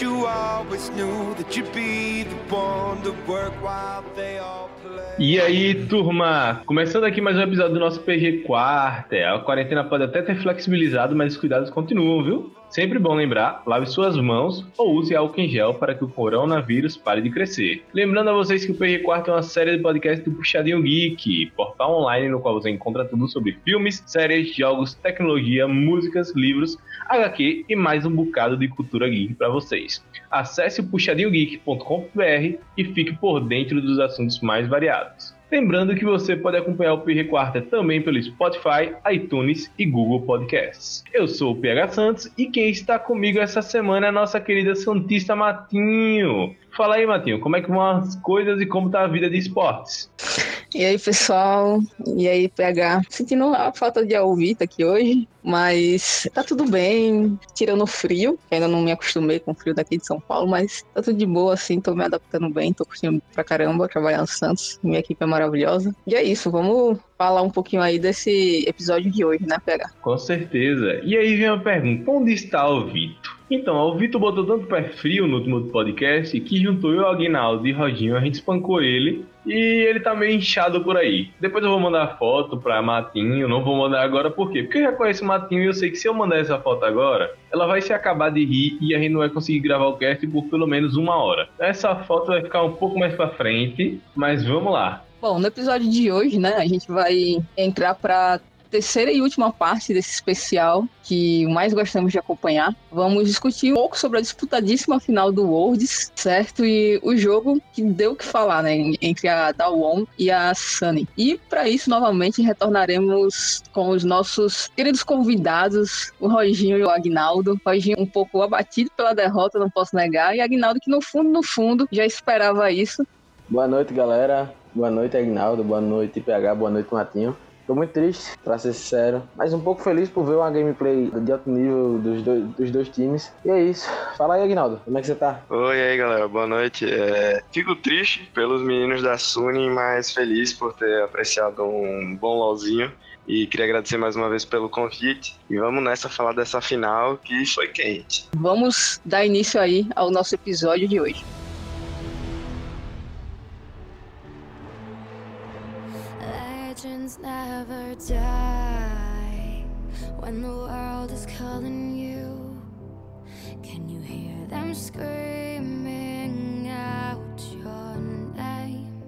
You always knew that you'd be the one to work while they all play. E aí, turma? Começando aqui mais um episódio do nosso PG Quarter. A quarentena pode até ter flexibilizado, mas os cuidados continuam, viu? Sempre bom lembrar, lave suas mãos ou use álcool em gel para que o coronavírus pare de crescer. Lembrando a vocês que o PG Quarto é uma série de podcasts do Puxadinho Geek, portal online no qual você encontra tudo sobre filmes, séries, jogos, tecnologia, músicas, livros, HQ e mais um bocado de cultura geek para vocês. Acesse o puxadinhogeek.com.br e fique por dentro dos assuntos mais variados. Lembrando que você pode acompanhar o PG Quarta também pelo Spotify, iTunes e Google Podcasts. Eu sou o PH Santos e quem está comigo essa semana é a nossa querida Santista Matinho. Fala aí, Matinho, como é que vão as coisas e como tá a vida de esportes? E aí, pessoal? E aí, PH? Sentindo a falta de Alvita aqui hoje, mas tá tudo bem, tirando o frio, que ainda não me acostumei com o frio daqui de São Paulo, mas tá tudo de boa, assim, tô me adaptando bem, tô curtindo pra caramba trabalhar no Santos, minha equipe é maravilhosa. E é isso, vamos falar um pouquinho aí desse episódio de hoje, né, PH? Com certeza. E aí vem a pergunta: onde está o Vitor? Então, o Vitor botou tanto pé frio no último podcast que juntou eu, Aguinaldo e Rodinho, a gente espancou ele e ele tá meio inchado por aí. Depois eu vou mandar foto pra Matinho, não vou mandar agora por quê? Porque eu já conheço o Matinho e eu sei que se eu mandar essa foto agora, ela vai se acabar de rir e a gente não vai conseguir gravar o cast por pelo menos uma hora. Essa foto vai ficar um pouco mais pra frente, mas vamos lá. Bom, no episódio de hoje, né, a gente vai entrar para terceira e última parte desse especial que mais gostamos de acompanhar. Vamos discutir um pouco sobre a disputadíssima final do Worlds, certo? E o jogo que deu o que falar, né? Entre a Dawon e a Sunny. E para isso, novamente, retornaremos com os nossos queridos convidados, o Roginho e o Agnaldo. Roginho um pouco abatido pela derrota, não posso negar. E Agnaldo que no fundo, no fundo, já esperava isso. Boa noite, galera. Boa noite, Agnaldo. Boa noite, PH. Boa noite, Matinho. Tô muito triste, pra ser sincero, mas um pouco feliz por ver uma gameplay de alto nível dos dois, dos dois times. E é isso. Fala aí, Aguinaldo, como é que você tá? Oi aí, galera, boa noite. É... Fico triste pelos meninos da Suni, mas feliz por ter apreciado um bom LOLzinho. E queria agradecer mais uma vez pelo convite. E vamos nessa falar dessa final que foi quente. Vamos dar início aí ao nosso episódio de hoje. Never die when the world is calling you. Can you hear them screaming out your name?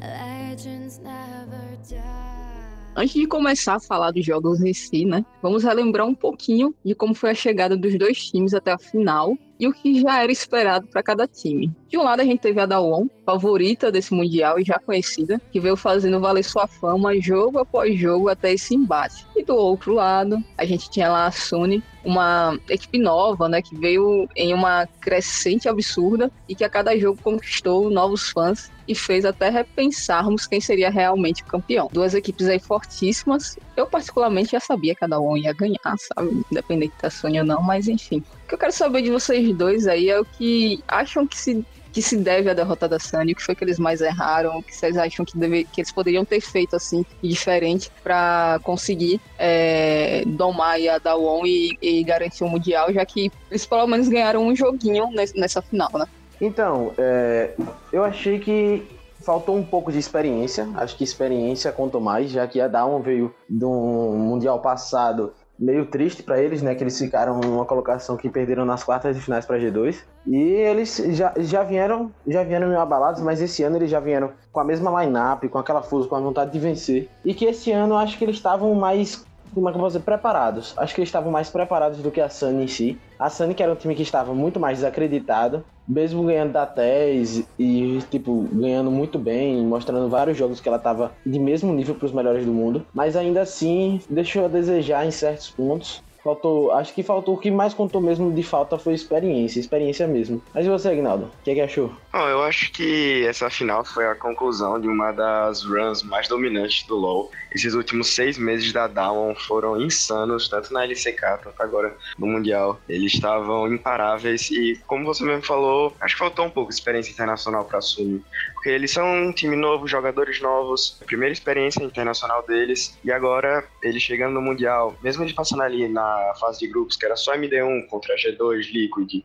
Legends never die. Antes de começar a falar dos jogos em si, né? Vamos relembrar um pouquinho de como foi a chegada dos dois times até a final e o que já era esperado para cada time. De um lado, a gente teve a Dawon, favorita desse Mundial e já conhecida, que veio fazendo valer sua fama jogo após jogo até esse embate. E do outro lado, a gente tinha lá a Sony, uma equipe nova, né, que veio em uma crescente absurda e que a cada jogo conquistou novos fãs e fez até repensarmos quem seria realmente o campeão. Duas equipes aí fortíssimas. Eu particularmente já sabia que cada um ia ganhar, sabe? Independente da Sony ou não, mas enfim. Que eu quero saber de vocês dois aí é o que acham que se que se deve à derrota da Sunny, o que foi que eles mais erraram, o que vocês acham que, deve, que eles poderiam ter feito assim, diferente, para conseguir é, domar a Dawon e, e garantir o Mundial, já que eles pelo menos ganharam um joguinho nessa final, né? Então, é, eu achei que faltou um pouco de experiência. Acho que experiência contou mais, já que a Dawn veio do Mundial passado meio triste para eles, né? Que eles ficaram numa colocação que perderam nas quartas de finais para G2. E eles já, já vieram já vieram meio abalados, mas esse ano eles já vieram com a mesma line-up, com aquela força, com a vontade de vencer. E que esse ano eu acho que eles estavam mais como é que eu vou dizer, preparados. Acho que eles estavam mais preparados do que a Sunny em si. A Sunny, que era um time que estava muito mais desacreditado, mesmo ganhando da TES e, tipo, ganhando muito bem, mostrando vários jogos que ela estava de mesmo nível para os melhores do mundo, mas ainda assim deixou a desejar em certos pontos. Faltou, acho que faltou o que mais contou mesmo de falta foi experiência, experiência mesmo. Mas e você, Agnaldo? O que, é que achou? Bom, eu acho que essa final foi a conclusão de uma das runs mais dominantes do LoL. Esses últimos seis meses da Down foram insanos, tanto na LCK quanto agora no Mundial. Eles estavam imparáveis e, como você mesmo falou, acho que faltou um pouco de experiência internacional para assumir. Porque eles são um time novo, jogadores novos, primeira experiência internacional deles, e agora eles chegando no Mundial, mesmo eles passando ali na fase de grupos, que era só MD1 contra G2, Liquid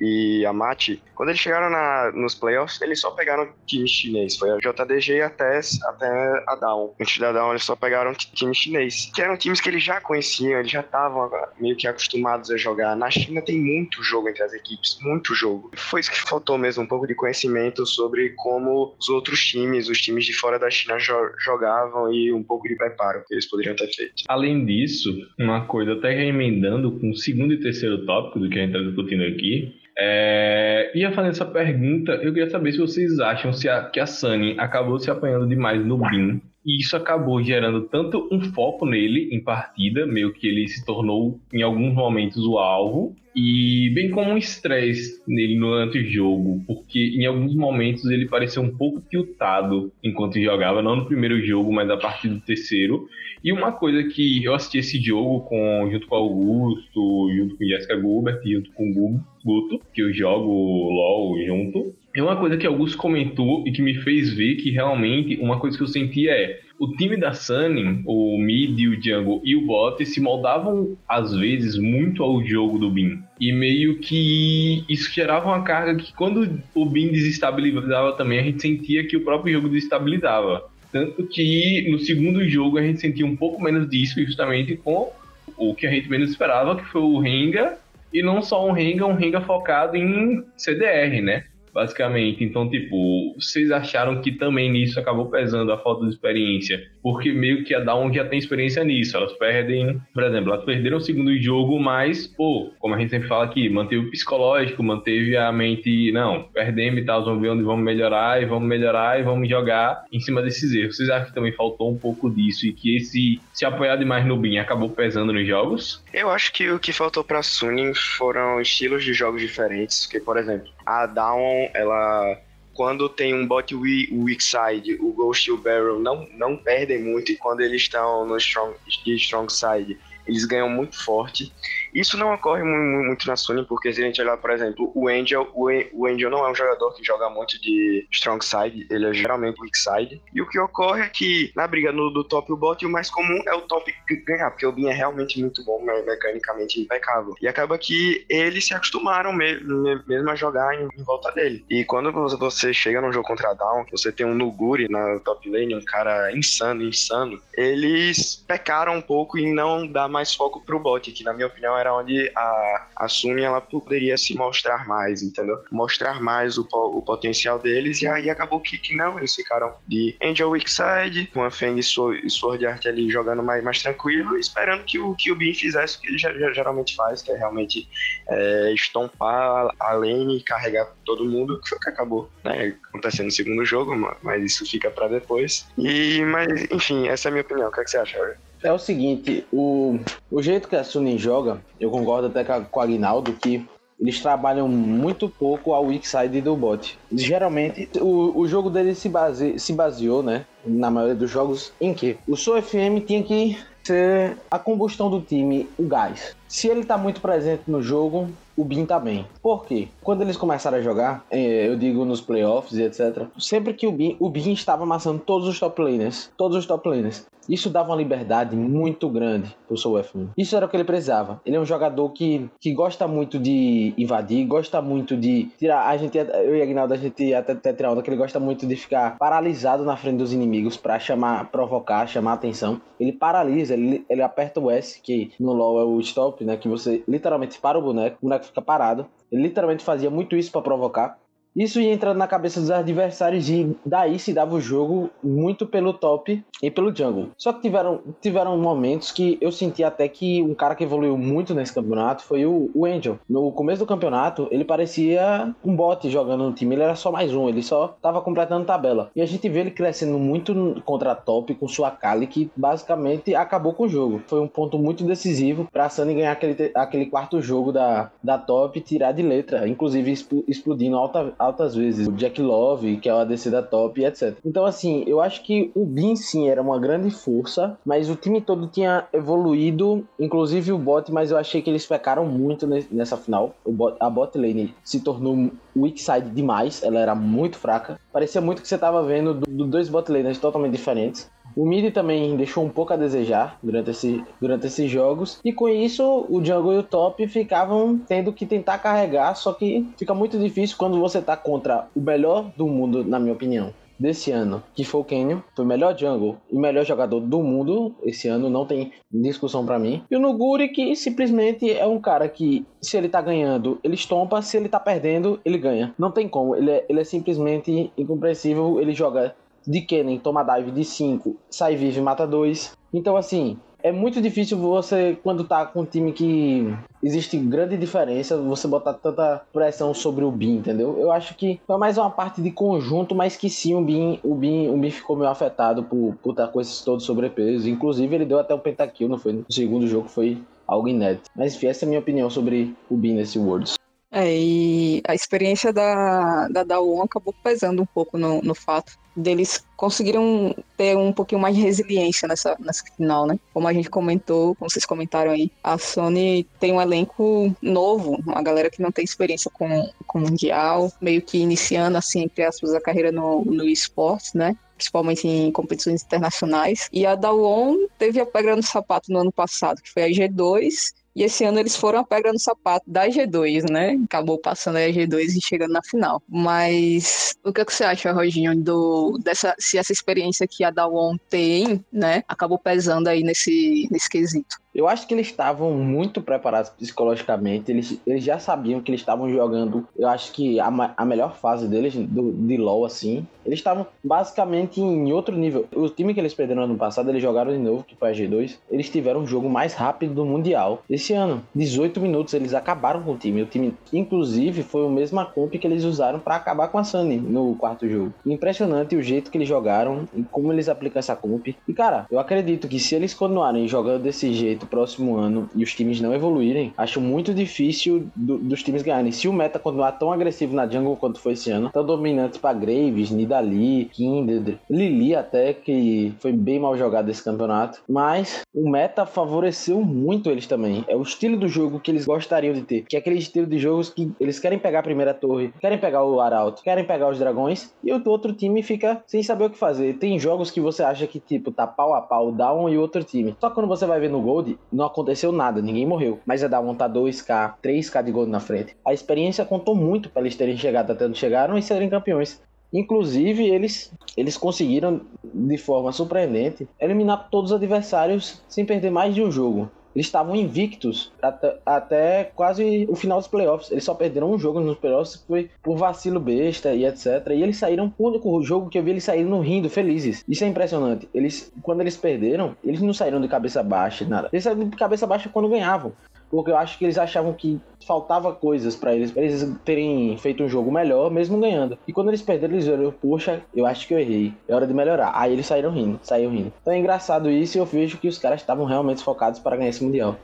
e a Mate, quando eles chegaram na, nos playoffs, eles só pegaram time chinês. Foi a JDG até, até a Down. Antes da Down, eles só pegaram time chinês. Que eram times que eles já conheciam, eles já estavam meio que acostumados a jogar. Na China tem muito jogo entre as equipes, muito jogo. Foi isso que faltou mesmo, um pouco de conhecimento sobre como os outros times, os times de fora da China jo jogavam e um pouco de preparo que eles poderiam ter feito. Além disso, uma coisa até emendando com o segundo e terceiro tópico do que a gente está discutindo aqui, é, ia fazer essa pergunta, eu queria saber se vocês acham se a, que a Sunny acabou se apanhando demais no BIM e isso acabou gerando tanto um foco nele em partida, meio que ele se tornou em alguns momentos o alvo, e bem como um estresse nele durante o jogo, porque em alguns momentos ele pareceu um pouco tiltado enquanto jogava, não no primeiro jogo, mas a partir do terceiro. E uma coisa que eu assisti esse jogo com, junto com Augusto, junto com Jessica Gilbert, junto com o Guto, que eu jogo LOL junto. E uma coisa que Augusto comentou e que me fez ver que realmente uma coisa que eu sentia é o time da Sunny, o mid, o jungle e o bot se moldavam às vezes muito ao jogo do Bin. E meio que isso gerava uma carga que quando o Bin desestabilizava também, a gente sentia que o próprio jogo desestabilizava. Tanto que no segundo jogo a gente sentia um pouco menos disso, justamente com o que a gente menos esperava, que foi o Renga. E não só um Renga, um Renga focado em CDR, né? Basicamente. Então, tipo, vocês acharam que também nisso acabou pesando a falta de experiência? Porque meio que a Down já tem experiência nisso. Elas perdem, por exemplo, elas perderam o segundo jogo, mas, pô, como a gente sempre fala aqui, manteve o psicológico, manteve a mente, não, perdemos e tal, vamos ver onde vamos melhorar e vamos melhorar e vamos jogar em cima desses erros. Vocês acham que também faltou um pouco disso e que esse se apoiar demais no BIM acabou pesando nos jogos? Eu acho que o que faltou pra Suning foram estilos de jogos diferentes, que, por exemplo, a Down, ela quando tem um bot weak side, o Ghost e o Barrel não, não perdem muito, e quando eles estão no strong, strong side, eles ganham muito forte. Isso não ocorre muito na Sony, porque se a gente olhar, por exemplo, o Angel, o Angel não é um jogador que joga muito de strong side, ele é geralmente weak side. E o que ocorre é que na briga no, do top e o bot, o mais comum é o top ganhar, porque o Bin é realmente muito bom, mecanicamente impecável. E acaba que eles se acostumaram mesmo a jogar em, em, volta dele. E quando você chega num jogo contra a Down, você tem um Nuguri na top lane, um cara insano, insano, eles pecaram um pouco em não dar mais foco pro bot, que na minha opinião era onde a, a Suni ela poderia se mostrar mais, entendeu? Mostrar mais o, o potencial deles, e aí acabou que, que não, eles ficaram de Angel Weakside, com a Feng e Sword Art ali jogando mais, mais tranquilo, esperando que o, que o Bin fizesse o que ele já, já, geralmente faz, que é realmente é, estompar a lane e carregar todo mundo, que foi o que acabou né, acontecendo no segundo jogo, mas isso fica para depois. E, mas, enfim, essa é a minha opinião. O que, é que você acha, Jorge? É o seguinte, o, o jeito que a Sunin joga, eu concordo até com o Aguinaldo que eles trabalham muito pouco a weak side do bot. Geralmente, o, o jogo deles se, base, se baseou, né, na maioria dos jogos, em que o Soul FM tinha que ser a combustão do time, o gás. Se ele tá muito presente no jogo, o Bin tá bem. Por quê? Quando eles começaram a jogar, é, eu digo nos playoffs e etc., sempre que o Bin, o Bin estava amassando todos os top laners, todos os top laners. Isso dava uma liberdade muito grande pro Soul F1. Isso era o que ele precisava. Ele é um jogador que, que gosta muito de invadir, gosta muito de tirar. A gente, eu e a Aguinaldo, a gente até, até tirar onda que ele gosta muito de ficar paralisado na frente dos inimigos para chamar, provocar, chamar atenção. Ele paralisa, ele, ele aperta o S, que no LoL é o stop, né? Que você literalmente para o boneco, o boneco fica parado. Ele literalmente fazia muito isso para provocar. Isso ia entrando na cabeça dos adversários e daí se dava o jogo muito pelo top e pelo jungle. Só que tiveram, tiveram momentos que eu senti até que um cara que evoluiu muito nesse campeonato foi o, o Angel. No começo do campeonato, ele parecia um bot jogando no time, ele era só mais um, ele só tava completando tabela. E a gente vê ele crescendo muito contra top com sua Kali, que basicamente acabou com o jogo. Foi um ponto muito decisivo para Sunny ganhar aquele, aquele quarto jogo da, da top e tirar de letra, inclusive explodindo alta altas vezes. O Jack Love, que é o ADC da top, etc. Então, assim, eu acho que o Bin sim era uma grande força, mas o time todo tinha evoluído, inclusive o bot, mas eu achei que eles pecaram muito nessa final. Bot, a bot lane se tornou weak side demais, ela era muito fraca. Parecia muito que você tava vendo do, do dois bot lanes totalmente diferentes. O mid também deixou um pouco a desejar durante, esse, durante esses jogos. E com isso, o jungle e o top ficavam tendo que tentar carregar, só que fica muito difícil quando você tá contra o melhor do mundo, na minha opinião desse ano, que foi o Kenyon, foi o melhor jungle e melhor jogador do mundo esse ano, não tem discussão para mim. E o Nuguri, que simplesmente é um cara que, se ele tá ganhando, ele estompa, se ele tá perdendo, ele ganha. Não tem como, ele é, ele é simplesmente incompreensível, ele joga de Kennen toma dive de 5, sai vive e mata 2. Então, assim, é muito difícil você, quando tá com um time que existe grande diferença, você botar tanta pressão sobre o Bin, entendeu? Eu acho que foi mais uma parte de conjunto, mas que sim, o Bin, o Bin, o Bin ficou meio afetado por, por estar com esses todos sobrepeso. Inclusive, ele deu até o pentakill, não foi? No segundo jogo foi algo inédito. Mas enfim, essa é a minha opinião sobre o Bin nesse Worlds. É, e a experiência da, da Dawon acabou pesando um pouco no, no fato deles conseguiram ter um pouquinho mais de resiliência nessa, nessa final, né? Como a gente comentou, como vocês comentaram aí, a Sony tem um elenco novo, uma galera que não tem experiência com, com Mundial, meio que iniciando, assim, entre aspas, a carreira no, no esportes, né? principalmente em competições internacionais. E a Dawon teve a pedra no sapato no ano passado, que foi a G2, e esse ano eles foram a pedra no sapato da G2, né? Acabou passando a G2 e chegando na final. Mas o que, é que você acha, Roginho, do, dessa, se essa experiência que a Dawon tem, né, acabou pesando aí nesse, nesse quesito? Eu acho que eles estavam muito preparados psicologicamente, eles, eles já sabiam que eles estavam jogando, eu acho que a, a melhor fase deles, do, de LoL, assim, eles estavam basicamente em outro nível. O time que eles perderam ano passado, eles jogaram de novo, que foi a G2, eles tiveram o jogo mais rápido do Mundial esse ano. 18 minutos, eles acabaram com o time. O time, inclusive, foi o mesmo comp que eles usaram para acabar com a Sunny no quarto jogo. Impressionante o jeito que eles jogaram e como eles aplicam essa comp. E cara, eu acredito que se eles continuarem jogando desse jeito próximo ano e os times não evoluírem, acho muito difícil do, dos times ganharem. Se o meta continuar tão agressivo na jungle quanto foi esse ano, tão dominante para Graves, Nidalee, Kindred, Lili até, que foi bem mal jogado esse campeonato. Mas o meta favoreceu muito eles também. É o estilo do jogo que eles gostariam de ter, que é aquele estilo de jogos que eles querem pegar a primeira torre, querem pegar o Arauto, querem pegar os dragões, e o outro time fica sem saber o que fazer. Tem jogos que você acha que, tipo, tá pau a pau, down e outro time. Só quando você vai ver no Gold, não aconteceu nada, ninguém morreu. Mas dar um tá 2k, 3k de gol na frente. A experiência contou muito para eles terem chegado até onde chegaram e serem campeões. Inclusive, eles, eles conseguiram, de forma surpreendente, eliminar todos os adversários sem perder mais de um jogo. Eles estavam invictos até, até, quase o final dos playoffs. Eles só perderam um jogo nos playoffs, que foi por vacilo besta e etc. E eles saíram, o único jogo que eu vi eles saíram rindo, felizes. Isso é impressionante. Eles, quando eles perderam, eles não saíram de cabeça baixa, nada. Eles saíram de cabeça baixa quando ganhavam porque eu acho que eles achavam que faltava coisas para eles, pra eles terem feito um jogo melhor, mesmo ganhando. E quando eles perderam, eles viram, poxa, eu acho que eu errei, é hora de melhorar. Aí eles saíram rindo, saíram rindo. Então é engraçado isso e eu vejo que os caras estavam realmente focados para ganhar esse Mundial.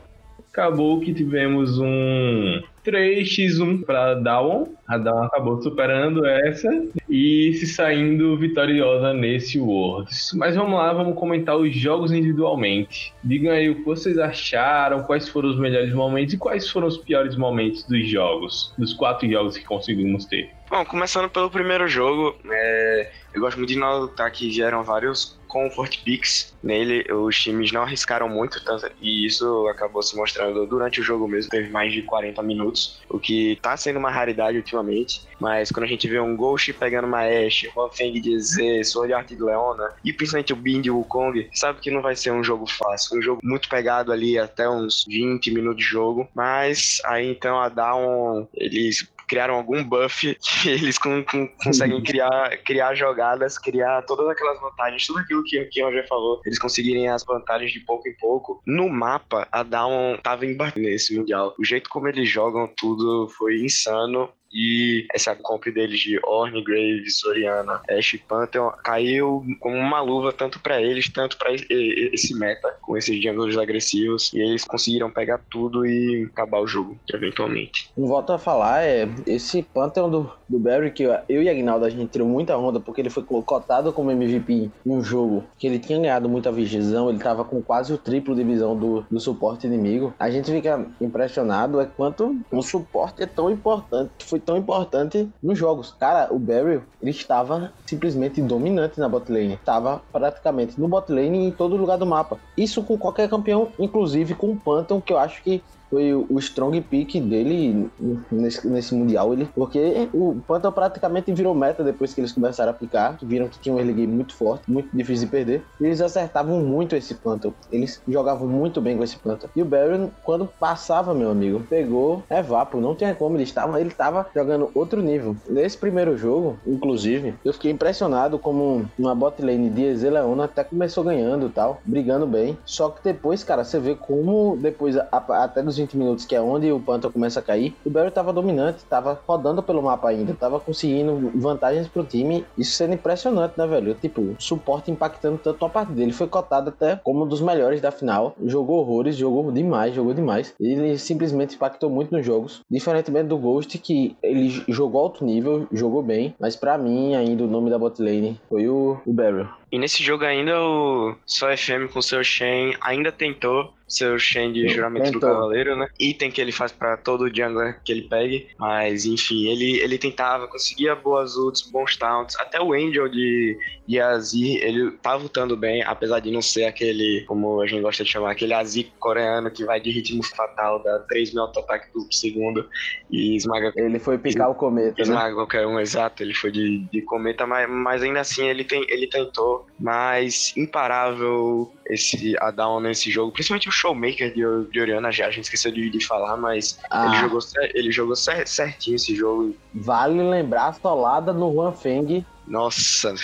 Acabou que tivemos um 3x1 para Dawon. A Dawon acabou superando essa e se saindo vitoriosa nesse Worlds. Mas vamos lá, vamos comentar os jogos individualmente. Digam aí o que vocês acharam, quais foram os melhores momentos e quais foram os piores momentos dos jogos, dos quatro jogos que conseguimos ter. Bom, começando pelo primeiro jogo, é, eu gosto muito de notar que vieram vários comfort picks nele, os times não arriscaram muito, tanto, e isso acabou se mostrando durante o jogo mesmo, teve mais de 40 minutos, o que tá sendo uma raridade ultimamente, mas quando a gente vê um Ghost pegando uma Ashe, Feng de Z, Sword Art de Leona, e principalmente o Bind e o Wukong, sabe que não vai ser um jogo fácil, um jogo muito pegado ali até uns 20 minutos de jogo, mas aí então a Dawn, eles criaram algum buff que eles com, com, conseguem criar, criar jogadas, criar todas aquelas vantagens, tudo aquilo que, que o Roger falou, eles conseguirem as vantagens de pouco em pouco. No mapa, a Down tava embaixo nesse Mundial. O jeito como eles jogam tudo foi insano. E essa comp deles de Orne, Graves, Soriana, Ash Pantheon caiu como uma luva tanto para eles, tanto para esse meta, com esses junglers agressivos. E eles conseguiram pegar tudo e acabar o jogo, eventualmente. Volto a falar, é esse Pantheon do, do Barry, que eu e Agnaldo a gente tirou muita onda, porque ele foi cotado como MVP em um jogo que ele tinha ganhado muita visão, ele tava com quase o triplo de visão do, do suporte inimigo. A gente fica impressionado é quanto o suporte é tão importante, foi tão importante nos jogos. Cara, o Barry, ele estava simplesmente dominante na bot lane. Estava praticamente no bot lane em todo lugar do mapa. Isso com qualquer campeão, inclusive com o Phantom, que eu acho que foi o strong pick dele nesse, nesse mundial, ele, porque o Phantom praticamente virou meta depois que eles começaram a que viram que tinha um early game muito forte, muito difícil de perder. Eles acertavam muito esse Phantom, eles jogavam muito bem com esse Phantom. E o Baron, quando passava, meu amigo, pegou é vapo, não tinha como, ele estava, ele estava jogando outro nível. Nesse primeiro jogo, inclusive, eu fiquei impressionado como uma bot lane de Eze Leona até começou ganhando tal, brigando bem. Só que depois, cara, você vê como depois, até dos 20 minutos, que é onde o Panther começa a cair, o Barry tava dominante, tava rodando pelo mapa ainda, tava conseguindo vantagens pro time. Isso sendo impressionante, né, velho? Tipo, suporte impactando tanto a parte dele. Foi cotado até como um dos melhores da final. Jogou horrores, jogou demais, jogou demais. Ele simplesmente impactou muito nos jogos. Diferentemente do Ghost, que ele jogou alto nível, jogou bem. Mas para mim, ainda o nome da botlane foi o, o Barry. E nesse jogo ainda o Só FM com seu Shen ainda tentou seu Shen de juramento do cavaleiro, né? Item que ele faz para todo jungler que ele pegue. Mas, enfim, ele, ele tentava, conseguia boas ults, bons taunts. Até o Angel de, de Azir, ele tá lutando bem, apesar de não ser aquele, como a gente gosta de chamar, aquele Azir coreano que vai de ritmo fatal, dá 3 mil auto-ataque por segundo e esmaga. Ele foi picar o cometa. Né? Esmaga né? qualquer um, exato. Ele foi de, de cometa, mas, mas ainda assim ele, tem, ele tentou. Mas imparável esse a down nesse jogo, principalmente o showmaker de, de Oriana já, a gente esqueceu de, de falar, mas ah. ele jogou, ele jogou certinho esse jogo. Vale lembrar a solada no Juan Feng nossa.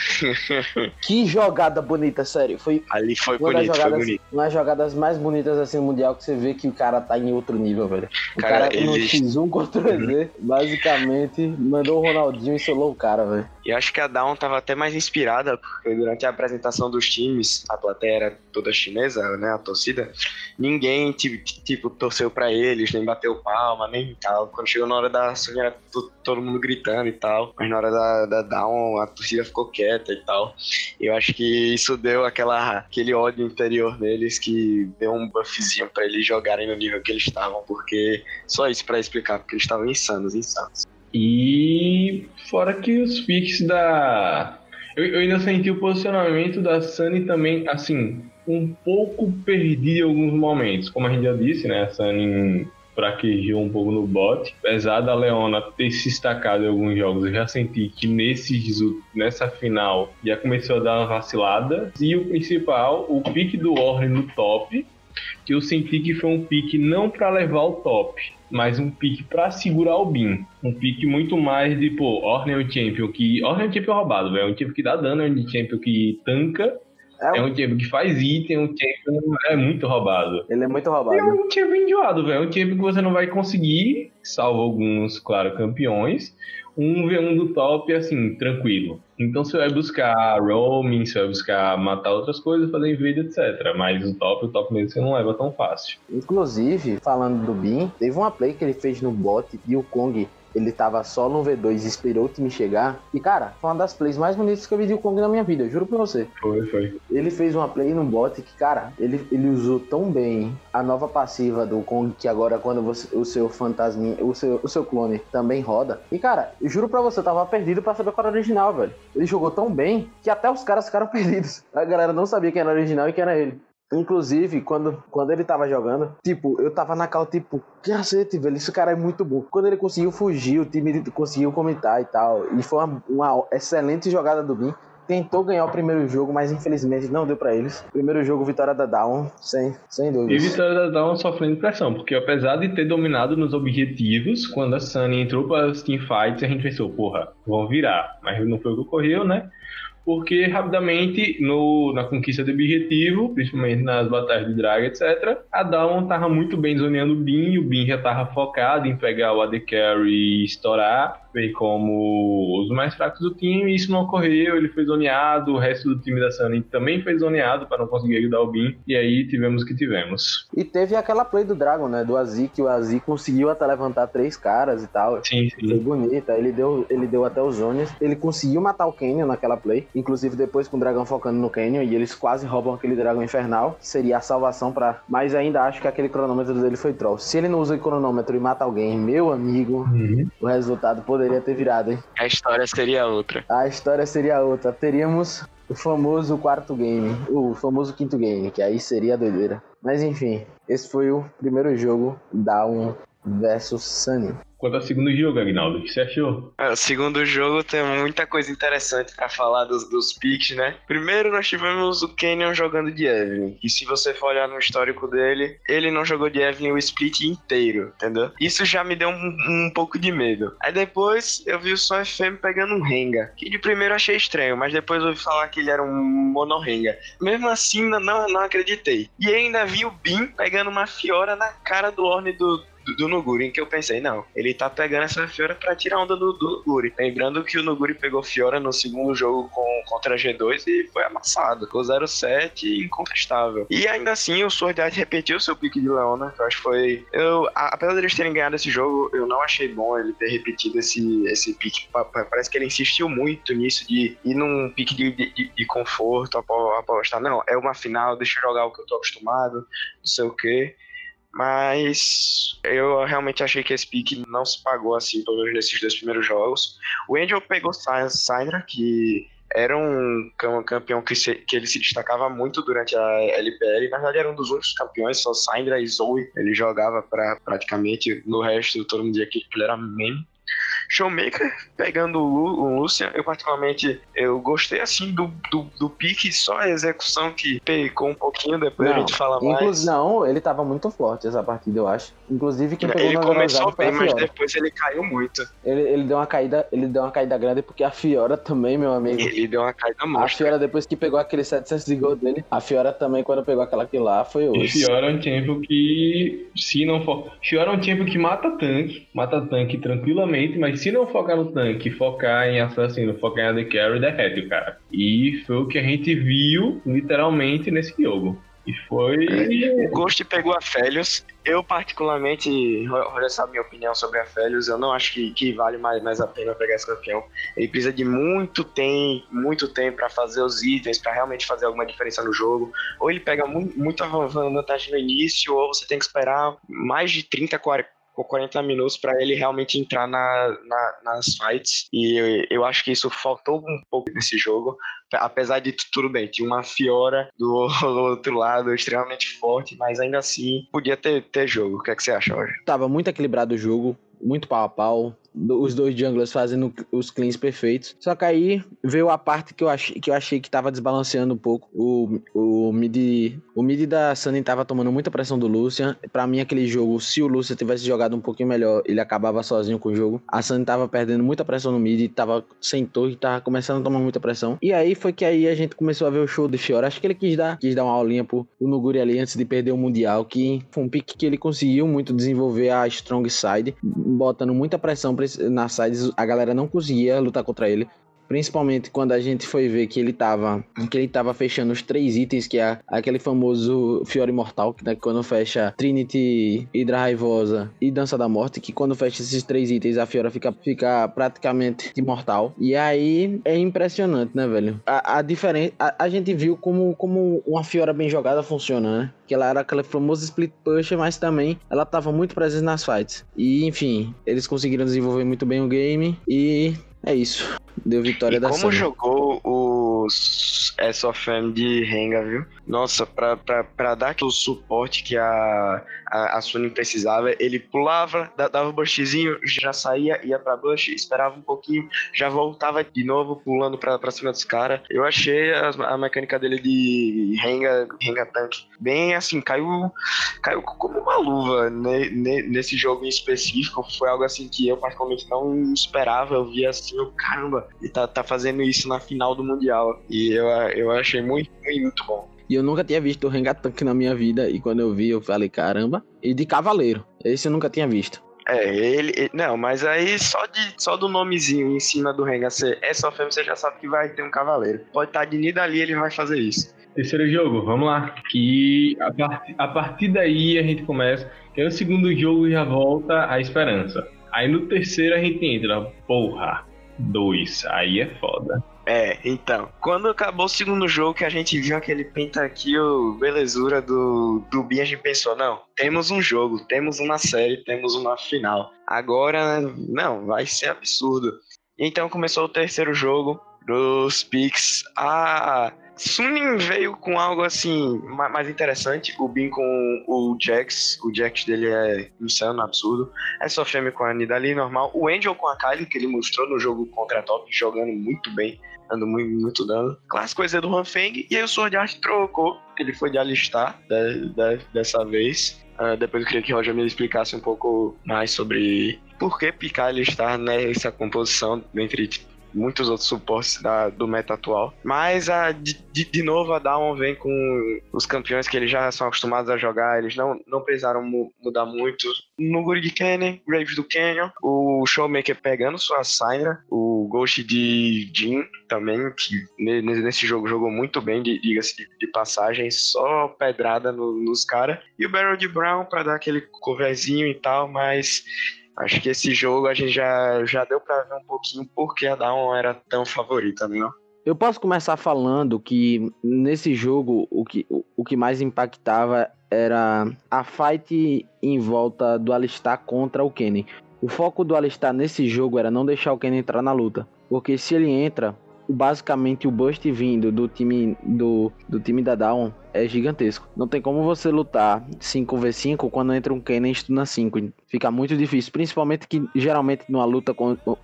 que jogada bonita, sério. Foi Ali foi bonito, jogadas, foi bonito. Uma das jogadas mais bonitas assim no Mundial que você vê que o cara tá em outro nível, velho. O cara, cara ele... no X1 contra o Z, basicamente, mandou o Ronaldinho e solou o cara, velho. E acho que a Down tava até mais inspirada, porque durante a apresentação dos times, a plateia era toda chinesa, né, a torcida, ninguém, tipo, torceu para eles, nem bateu palma, nem tal. Quando chegou na hora da Sony era todo mundo gritando e tal, mas na hora da, da Down a torcida ficou quieta e tal. Eu acho que isso deu aquela, aquele ódio interior neles que deu um buffzinho para eles jogarem no nível que eles estavam, porque só isso para explicar, porque eles estavam insanos, insanos. E fora que os picks da. Eu, eu, ainda senti o posicionamento da Sunny também, assim, um pouco perdido em alguns momentos. Como a gente já disse, né? A Sunny fraquejou um pouco no bot. Apesar da Leona ter se destacado em alguns jogos, eu já senti que nesse, nessa final já começou a dar uma vacilada. E o principal, o pique do Warren no top, que eu senti que foi um pique não para levar o top, mas um pique para segurar o Bin. Um pique muito mais de, pô, Orne é um champion que. Orne é um champion roubado, velho. É um champion que dá dano, é um champion que tanca é, é um champion que faz item, um champion é muito roubado. Ele é muito roubado. é um champion enjoado, velho. É um champion que você não vai conseguir, salvo alguns, claro, campeões. Um V1 do top, assim, tranquilo. Então você vai buscar roaming, você vai buscar matar outras coisas, fazer invade, etc. Mas o top, o top mesmo você não leva tão fácil. Inclusive, falando do Bin, teve uma play que ele fez no bot e o Kong ele tava só no V2 e esperou o time chegar. E, cara, foi uma das plays mais bonitas que eu vi de Kong na minha vida, juro pra você. Foi, foi. Ele fez uma play no bot que, cara, ele, ele usou tão bem a nova passiva do Kong, que agora quando você, o seu fantasminha, o seu, o seu clone também roda. E, cara, eu juro pra você, eu tava perdido pra saber qual era o original, velho. Ele jogou tão bem que até os caras ficaram perdidos. A galera não sabia quem era o original e quem era ele. Inclusive, quando, quando ele tava jogando, tipo, eu tava na cal, tipo, cacete, velho, esse cara é muito bom. Quando ele conseguiu fugir, o time conseguiu comentar e tal. E foi uma, uma excelente jogada do Bin tentou ganhar o primeiro jogo, mas infelizmente não deu pra eles. Primeiro jogo, vitória da Down, sem, sem E dúvidas. Vitória da Dawn sofrendo pressão, porque apesar de ter dominado nos objetivos, quando a Sunny entrou para as teamfights, a gente pensou, porra, vão virar. Mas não foi o que ocorreu, né? Porque rapidamente, no, na conquista do objetivo, principalmente nas batalhas de drag, etc., a Dawn tava muito bem zoneando o Bin, e o Bin já tava focado em pegar o AD Carry e estourar, bem como os mais fracos do time, e isso não ocorreu, ele foi zoneado, o resto do time da Sunny também foi zoneado para não conseguir ajudar o Bin, e aí tivemos o que tivemos. E teve aquela play do Dragon, né? Do Azi, que o Azi conseguiu até levantar três caras e tal. Sim, Foi sim. bonita, ele deu, ele deu até os zones. Ele conseguiu matar o Canyon naquela play. Inclusive depois com o dragão focando no Canyon. E eles quase roubam aquele dragão infernal. Seria a salvação pra. Mas ainda acho que aquele cronômetro dele foi troll. Se ele não usa o cronômetro e mata alguém, meu amigo, Uhum. o resultado poderia ter virado, hein? A história seria outra. A história seria outra. Teríamos o famoso quarto game. O famoso quinto game, que aí seria doideira. Mas enfim, esse foi o primeiro jogo da 1 versus Sunny. Quanto ao segundo jogo, Agnaldo, o que você achou? É, o segundo jogo tem muita coisa interessante pra falar dos, dos picks, né? Primeiro nós tivemos o Canyon jogando de Evelyn. E se você for olhar no histórico dele, ele não jogou de Evelyn o split inteiro, entendeu? Isso já me deu um, um pouco de medo. Aí depois eu vi o Son FM pegando um Renga. Que de primeiro eu achei estranho, mas depois eu ouvi falar que ele era um mono-Renga. Mesmo assim, não, não acreditei. E ainda vi o Bin pegando uma Fiora na cara do Orne do, do, do Nuguri, em que eu pensei, não, ele tá pegando essa Fiora pra tirar onda do, do Nuguri. Lembrando que o Nuguri pegou Fiora no segundo jogo com, contra a G2 e foi amassado. Ficou 0-7 incontestável. E ainda assim, o Sword Art repetiu seu pique de Leona, que eu acho que foi... Eu, a- apesar deles terem ganhado esse jogo, eu não achei bom ele ter repetido esse, esse pique. Pa- pa- Parece que ele insistiu muito nisso de ir num pique de, de, de- de conforto, apo- apostar, não, é uma final, deixa eu jogar o que eu tô acostumado, não sei o quê. Mas eu realmente achei que esse pique não se pagou assim, pelo menos nesses dois primeiros jogos. O Angel pegou Syndra, que era um cam- campeão que, se- que ele se destacava muito durante a LPL. Na verdade, era um dos únicos campeões, só Syndra e Zoe. Ele jogava pra, praticamente, no resto todo mundo dizia que ele era meme. Showmaker pegando o, Lu, o Lucian, eu particularmente eu gostei assim do, do, do pique, só a execução que pecou um pouquinho, depois a Não, gente fala mais. Inclusive, não, ele tava muito forte essa partida, eu acho. Inclusive, quem pegou Ele começou bem, a mas Fiora. depois ele caiu muito. Ele, ele deu uma caída, ele deu uma caída grande porque a Fiora também, meu amigo. Ele deu uma caída A monstra. Fiora, depois que pegou aquele 700 de gol dele, a Fiora também, quando pegou aquela que lá, foi E hoje. Fiora é um tempo que, se não for. Fiora é um tempo que mata tanque, mata tanque tranquilamente, mas se não focar no tanque, focar em assassino, focar em AD Carry, derrete o cara. E foi o que a gente viu, literalmente, nesse jogo. E foi. O Ghost pegou a Felios. Eu, particularmente, olha essa minha opinião sobre a Felios, eu não acho que, que vale mais, mais a pena pegar esse campeão. Ele precisa de muito tempo, muito tempo para fazer os itens, para realmente fazer alguma diferença no jogo. Ou ele pega mu muita vantagem no início, ou você tem que esperar mais de 30, 40 ou 40 minutos para ele realmente entrar na, na- nas fights. E eu, eu acho que isso faltou um pouco nesse jogo. Apesar de tu- tudo bem, tinha uma Fiora do outro lado extremamente forte, mas ainda assim podia ter, ter jogo. O que, é que você acha, Roger? Tava muito equilibrado o jogo, muito pau a pau. Do- Os dois junglers fazendo os cleans perfeitos. Só que aí veio a parte que eu achei que, eu achei que tava desbalanceando um pouco. O, o, mid, o mid da Sunny tava tomando muita pressão do Lucian. Pra mim, aquele jogo, se o Lucian tivesse jogado um pouquinho melhor, ele acabava sozinho com o jogo. A Sunny tava perdendo muita pressão no mid, tava sem torre, tava começando a tomar muita pressão. E aí foi que aí a gente começou a ver o show de Fiora. Acho que ele quis dar, quis dar uma aulinha pro Nuguri ali antes de perder o Mundial, que foi um pique que ele conseguiu muito desenvolver a strong side, botando muita pressão nas sides, a galera não conseguia lutar contra ele. Principalmente quando a gente foi ver que ele tava, que ele tava fechando os três itens, que é aquele famoso Fiora Imortal, que né, quando fecha Trinity, Hidra Raivosa e Dança da Morte, que quando fecha esses três itens, a Fiora fica, fica praticamente imortal. E aí é impressionante, né, velho? A, a diferença. A, a gente viu como, como uma Fiora bem jogada funciona, né? Que ela era aquela famosa split pusher, mas também ela tava muito presente nas fights. E enfim, eles conseguiram desenvolver muito bem o game e é isso. Deu vitória E da como Sunny. jogou o SOFM de Renga, viu? Nossa, pra, pra, pra dar aquele suporte que a, a, a Sony precisava, ele pulava, dava o bushzinho, já saía, ia pra bush, esperava um pouquinho, já voltava de novo, pulando pra, pra cima dos caras. Eu achei a, a, mecânica dele de Renga, Renga Tank bem assim, caiu, caiu como uma luva ne, ne, nesse jogo em específico. Foi algo assim que eu particularmente não esperava. Eu via assim, eu, caramba, ele tá, tá fazendo isso na final do Mundial. E eu, eu achei muito, muito bom. E eu nunca tinha visto o Rengatank na minha vida. E quando eu vi, eu falei, caramba. E de cavaleiro. Esse eu nunca tinha visto. É, ele, ele, Não, mas aí só, de, só do nomezinho em cima do Renga ser é só fêmea, você já sabe que vai ter um cavaleiro. Pode estar de Nida ali, ele vai fazer isso. Terceiro jogo, vamos lá. Que a, part, a partir daí a gente começa. Que é o segundo jogo já volta a esperança. Aí no terceiro a gente entra, porra, dois. Aí é foda. É, então. Quando acabou o segundo jogo que a gente viu aquele pentakill belezura do, do Bin, a gente pensou, não, temos um jogo, temos uma série, temos uma final. Agora, não, vai ser absurdo. Então começou o terceiro jogo dos Pix. Ah, Sunin veio com algo assim mais interessante. O Bin com o Jax. O Jax dele é insano, absurdo. É só fêmea com a Nidali normal. O Angel com a Kylie, que ele mostrou no jogo contra a Top, jogando muito bem dando muito, muito dano. Clássico coisa do Hanfeng. E aí o Sword Art trocou. Ele foi de alistar de, de, dessa vez. Uh, depois eu queria que o Roger me explicasse um pouco mais sobre por que picar alistar nessa composição entre muitos outros suportes da, do meta atual. Mas a, de, de novo a Dawn vem com os campeões que eles já são acostumados a jogar, eles não, não precisaram mu mudar muito. No Grid Canyon, Graves do Canyon, o Showmaker pegando sua Syndra, o Ghost de Jin também, que nesse jogo jogou muito bem, diga-se de, de, passagem, só pedrada no, nos caras. E o Barrel de Brown para dar aquele coverzinho e tal, mas Acho que esse jogo a gente já, já deu para ver um pouquinho porque a Dawn era tão favorita, né? Eu posso começar falando que nesse jogo o que, o que mais impactava era a fight em volta do Alistar contra o Kenny. O foco do Alistar nesse jogo era não deixar o Kenny entrar na luta. Porque se ele entra, basicamente o bust vindo do time do, do time da Down é gigantesco. Não tem como você lutar 5v5 quando entra um Kennen na 5. Fica muito difícil. Principalmente que geralmente numa luta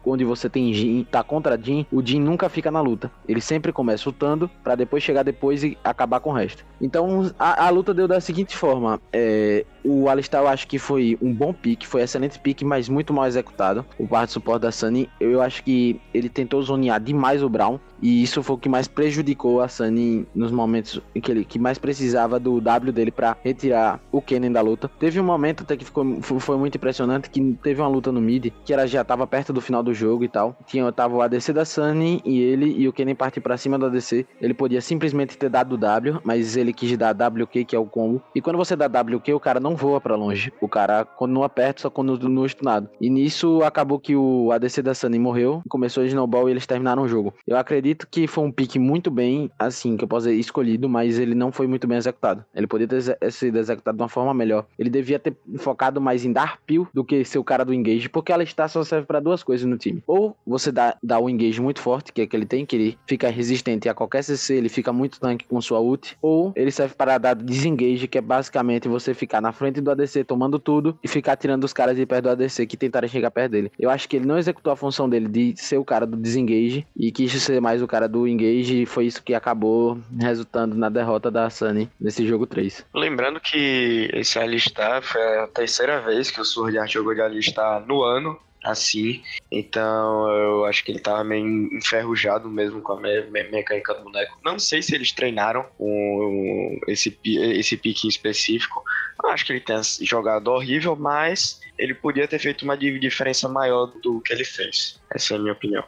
onde você tem Jin, tá contra Jin, o Jin nunca fica na luta. Ele sempre começa lutando para depois chegar depois e acabar com o resto. Então a, a luta deu da seguinte forma: é, o Alistar eu acho que foi um bom pique, foi excelente pique, mas muito mal executado. O par de suporte da Sunny, eu acho que ele tentou zonear demais o Brown. E isso foi o que mais prejudicou a Sunny nos momentos em que ele que mais precisava do W dele para retirar o Kennen da luta. Teve um momento até que ficou, foi muito impressionante que teve uma luta no mid, que ela já tava perto do final do jogo e tal. Tinha, tava o ADC da Sunny e ele e o Kennen partir para cima do ADC. Ele podia simplesmente ter dado W, mas ele quis dar WQ, que é o combo. E quando você dá WQ, o cara não voa para longe. O cara continua perto, só quando no stunado. E nisso acabou que o ADC da Sunny morreu, começou o snowball e eles terminaram o jogo. Eu acredito que foi um pique muito bem, assim, que eu posso dizer, escolhido, mas ele não foi muito bem executado. Ele poderia ter sido executado de uma forma melhor. Ele devia ter focado mais em dar peel do que ser o cara do engage, porque ela está só serve para duas coisas no time. Ou você dá, dá o engage muito forte, que é que ele tem, que ele fica resistente a qualquer CC, ele fica muito tanque com sua ult, ou ele serve para dar desengage, que é basicamente você ficar na frente do ADC tomando tudo e ficar tirando os caras de perto do ADC que tentarem chegar perto dele. Eu acho que ele não executou a função dele de ser o cara do desengage e quis ser mais o cara do engage e foi isso que acabou resultando na derrota da Sunny nesse jogo 3. Lembrando que esse alistar foi a terceira vez que o Sword Art jogou de alistar no ano, assim. Então eu acho que ele tava meio enferrujado mesmo com a me me mecânica do boneco. Não sei se eles treinaram com esse, esse pique em específico. Eu acho que ele tem jogado horrível, mas ele podia ter feito uma diferença maior do que ele fez. Essa é a minha opinião.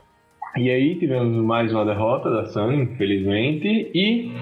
E aí tivemos mais uma derrota da Sun, infelizmente. E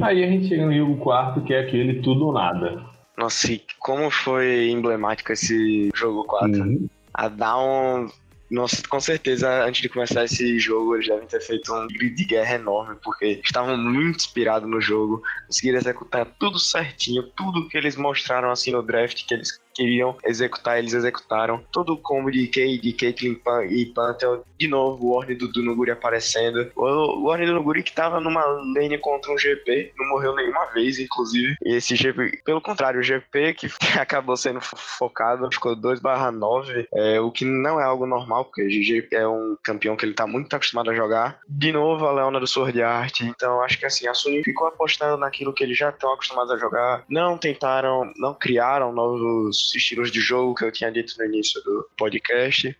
aí a gente chega no jogo quarto, que é aquele tudo ou nada. Nossa, e como foi emblemático esse jogo 4. Uhum. A Down nossa, com certeza, antes de começar esse jogo, eles devem ter feito um grito de guerra enorme, porque estavam muito inspirados no jogo, conseguiram executar tudo certinho, tudo que eles mostraram assim no draft, que eles queriam executar, eles executaram. Todo o combo de Kay, de Caitlyn Pan e Pantheon, de novo o Orne do, do Nuguri aparecendo. O, o Orne do Nuguri que tava numa lane contra um GP, não morreu nenhuma vez, inclusive. E esse GP, pelo contrário, o GP que acabou sendo focado, ficou 2 9, é, o que não é algo normal, porque o GG é um campeão que ele tá muito acostumado a jogar. De novo, a Leona do Sword Art, então acho que assim, a Sony ficou apostando naquilo que eles já estão acostumados a jogar, não tentaram, não criaram novos estilos de jogo que eu tinha dito no início do podcast.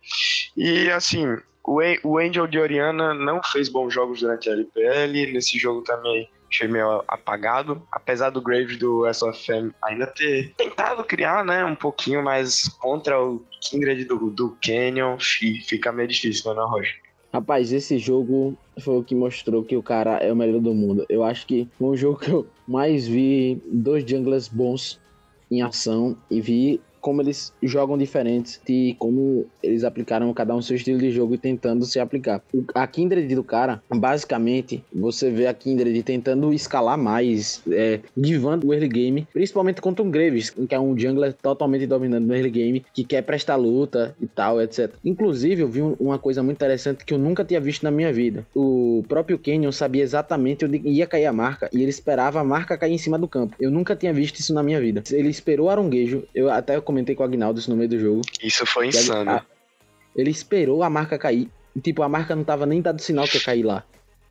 E assim, o Angel de Oriana não fez bons jogos durante a LPL, nesse jogo também achei meio apagado, apesar do Graves do SFM ainda ter tentado criar, né, um pouquinho, mas contra o Kindred do, do Canyon fica meio difícil, né, Roger? Rapaz, esse jogo foi o que mostrou que o cara é o melhor do mundo. Eu acho que foi um jogo que eu mais vi dois junglers bons em ação e vi como eles jogam diferentes e como eles aplicaram cada um seu estilo de jogo e tentando se aplicar. A Kindred do cara, basicamente, você vê a Kindred tentando escalar mais, é, o early game, principalmente contra um Graves, que é um jungler totalmente dominante no early game, que quer prestar luta e tal, etc. Inclusive, eu vi uma coisa muito interessante que eu nunca tinha visto na minha vida. O próprio Canyon sabia exatamente onde ia cair a marca e ele esperava a marca cair em cima do campo. Eu nunca tinha visto isso na minha vida. Ele esperou aronguejo, eu até comentei com o Agnaldo isso no meio do jogo. Isso foi insano. A, ele esperou a marca cair. Tipo, a marca não tava nem dando sinal que ia cair lá.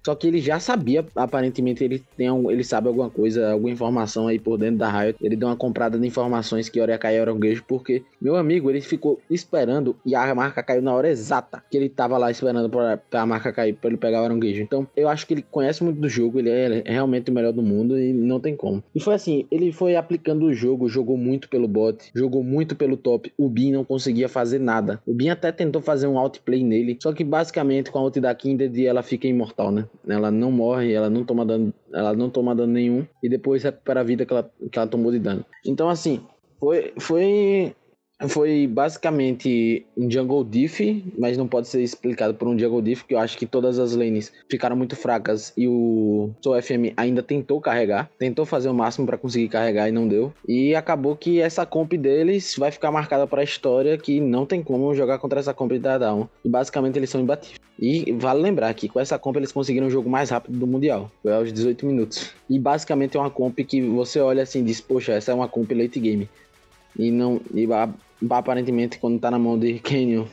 Só que ele já sabia, aparentemente ele tem um, ele sabe alguma coisa, alguma informação aí por dentro da Riot. Ele deu uma comprada de informações que hora ia cair Oranguejo, porque meu amigo, ele ficou esperando e a marca caiu na hora exata que ele tava lá esperando pra, pra marca cair, pra ele pegar o Oranguejo. Então, eu acho que ele conhece muito do jogo, ele é, é realmente o melhor do mundo e não tem como. E foi assim, ele foi aplicando o jogo, jogou muito pelo bot, jogou muito pelo top. O Bin não conseguia fazer nada. O Bin até tentou fazer um outplay nele, só que basicamente com a ult da Kindred ela fica imortal, né? Ela não morre, ela não toma dano, ela não toma dano nenhum e depois recupera a vida que ela, que ela tomou de dano. Então assim, foi foi foi basicamente um jungle diff, mas não pode ser explicado por um jungle diff, que eu acho que todas as lanes ficaram muito fracas e o Soul FM ainda tentou carregar, tentou fazer o máximo para conseguir carregar e não deu. E acabou que essa comp deles vai ficar marcada para a história que não tem como jogar contra essa comp da Down. E basicamente eles são imbatíveis. E vale lembrar que com essa comp eles conseguiram o jogo mais rápido do Mundial, foi aos 18 minutos. E basicamente é uma comp que você olha assim e diz, poxa, essa é uma comp late game. E não. E aparentemente quando tá na mão de Canyon,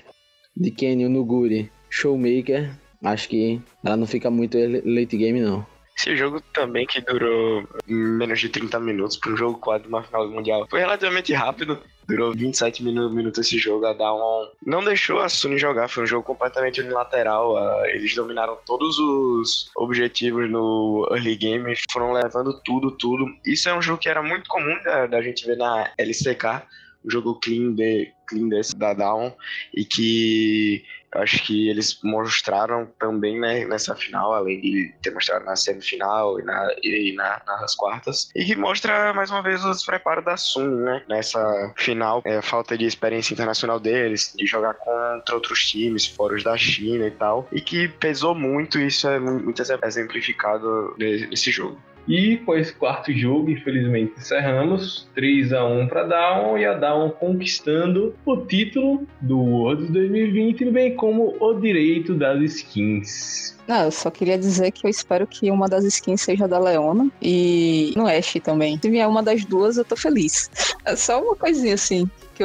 de Canyon Nuguri, Showmaker, acho que ela não fica muito late game não. Esse jogo também que durou menos de 30 minutos para um jogo quadro uma final Mundial. Foi relativamente rápido, durou 27 minutos, esse jogo. A Down não deixou a Sony jogar, foi um jogo completamente unilateral. Uh, eles dominaram todos os objetivos no early game, foram levando tudo, tudo. Isso é um jogo que era muito comum da, da gente ver na LCK um jogo clean, de, clean desse da Down e que eu acho que eles mostraram também né, nessa final, além de ter mostrado na semifinal e, na, e na, nas quartas, e que mostra mais uma vez os preparos da Sun, né? Nessa final, é, falta de experiência internacional deles, de jogar contra outros times, fora os da China e tal, e que pesou muito, e isso é muito exemplificado nesse jogo. E com esse quarto jogo, infelizmente, encerramos 3 a 1 para Down e a Down conquistando o título do Worlds 2020, bem como o direito das skins. Não, eu só queria dizer que eu espero que uma das skins seja da Leona e no Ash também. Se vier uma das duas, eu tô feliz. É só uma coisinha assim que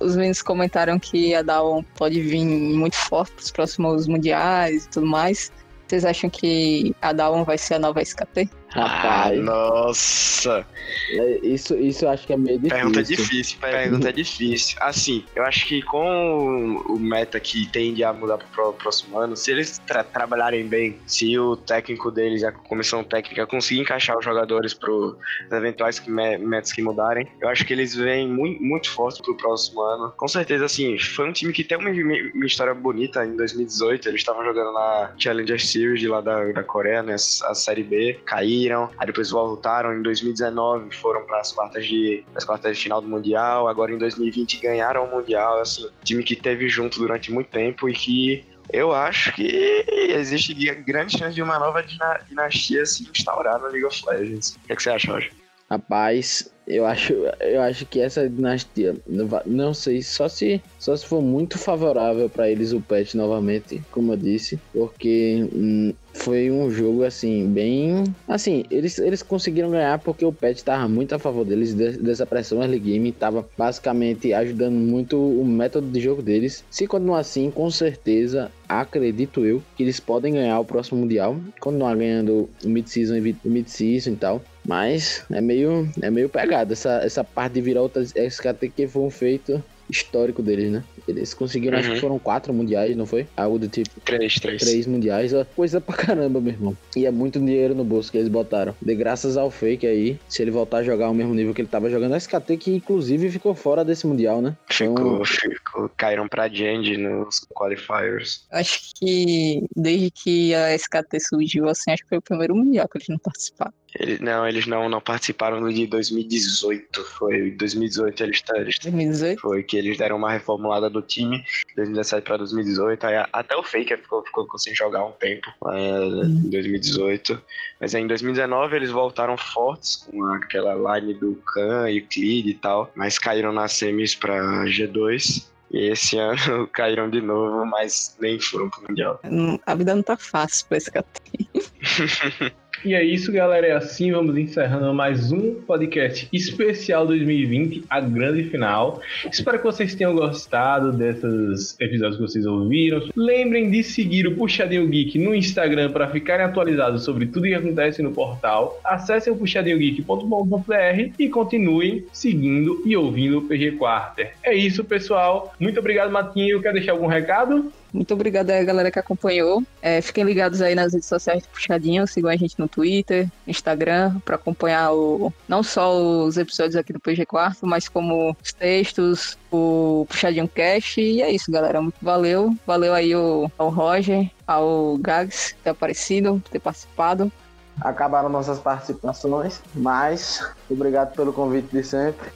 os meninos comentaram que a Dawn pode vir muito forte para os próximos mundiais e tudo mais. Vocês acham que a Dawn vai ser a nova SKT? Rapaz. Ah, nossa. É, isso, isso eu acho que é meio difícil. Pergunta difícil, pergunta difícil. Assim, eu acho que com o meta que tende a mudar pro próximo ano, se eles tra trabalharem bem, se o técnico deles, a comissão técnica, conseguir encaixar os jogadores pro eventuais metas que mudarem, eu acho que eles vêm muito, muito forte pro próximo ano. Com certeza, assim, foi um time que tem uma, uma história bonita em 2018. Eles estavam jogando na Challenger Series lá da, da Coreia, né? A Série B, caíram caíram, aí depois voltaram em 2019, foram para as quartas de as quartas de final do mundial, agora em 2020 ganharam o mundial, assim, time que teve junto durante muito tempo e que eu acho que existe grande chance de uma nova dinastia se instaurar no League of Legends. O que, é que você acha, Roger? Rapaz, Eu acho, eu acho que essa dinastia, não não sei, só se, só se for muito favorável pra eles o patch novamente, como eu disse, porque hum, foi um jogo assim, bem. Assim, eles, eles conseguiram ganhar porque o patch tava muito a favor deles, de- dessa pressão early game, tava basicamente ajudando muito o método de jogo deles. Se continuar assim, com certeza, acredito eu, que eles podem ganhar o próximo Mundial, continuar ganhando o mid-season e mid-season e tal. Mas é meio, é meio pegado essa, essa parte de virar outras SKT que foi um feito histórico deles, né? Eles conseguiram, acho Uhum. que foram quatro mundiais, não foi? Algo do tipo, Três, três. três mundiais, coisa pra caramba, meu irmão. E é muito dinheiro no bolso que eles botaram. De graças ao fake aí, se ele voltar a jogar ao mesmo nível que ele tava jogando, a SKT que inclusive ficou fora desse mundial, né? Ficou, ficou, caíram pra Jandy nos qualifiers. Acho que desde que a SKT surgiu, assim, acho que foi o primeiro mundial que eles não participaram. Ele, não, eles não, não participaram do de 2018. Foi em 2018 eles, eles 2018. foi que eles deram uma reformulada do time 2017 para 2018. Aí até o Faker ficou, ficou sem jogar um tempo é, em 2018. Mas aí em 2019 eles voltaram fortes com aquela line do Khan e Cleed e tal. Mas caíram nas semis para G2. E esse ano caíram de novo, mas nem foram pro Mundial. A vida não tá fácil pra SKT. E é isso, galera. É assim, vamos encerrando mais um podcast especial 2020, a grande final. Espero que vocês tenham gostado desses episódios que vocês ouviram. Lembrem de seguir o Puxadinho Geek no Instagram para ficarem atualizados sobre tudo que acontece no portal. Acessem o puxadinhogeek.com.br e continuem seguindo e ouvindo o PG Quarter. É isso, pessoal. Muito obrigado, Matinho. Quer deixar algum recado? Muito obrigada aí galera que acompanhou. É, fiquem ligados aí nas redes sociais do Puxadinho. Sigam a gente no Twitter, Instagram, para acompanhar o, não só os episódios aqui do PG Quarto, mas como os textos, o Puxadinho Cast. E é isso, galera. Muito valeu. Valeu aí o, ao Roger, ao Gags ter aparecido, ter participado. Acabaram nossas participações, mas obrigado pelo convite de sempre.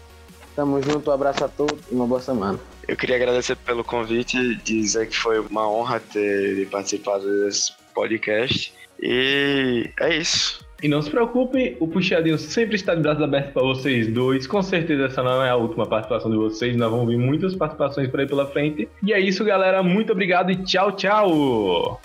Tamo junto, um abraço a todos e uma boa semana. Eu queria agradecer pelo convite e dizer que foi uma honra ter participado desse podcast. E é isso. E não se preocupe, o Puxadinho sempre está de braços abertos para vocês dois. Com certeza essa não é a última participação de vocês, nós vamos ver muitas participações por aí pela frente. E é isso, galera. Muito obrigado e tchau, tchau!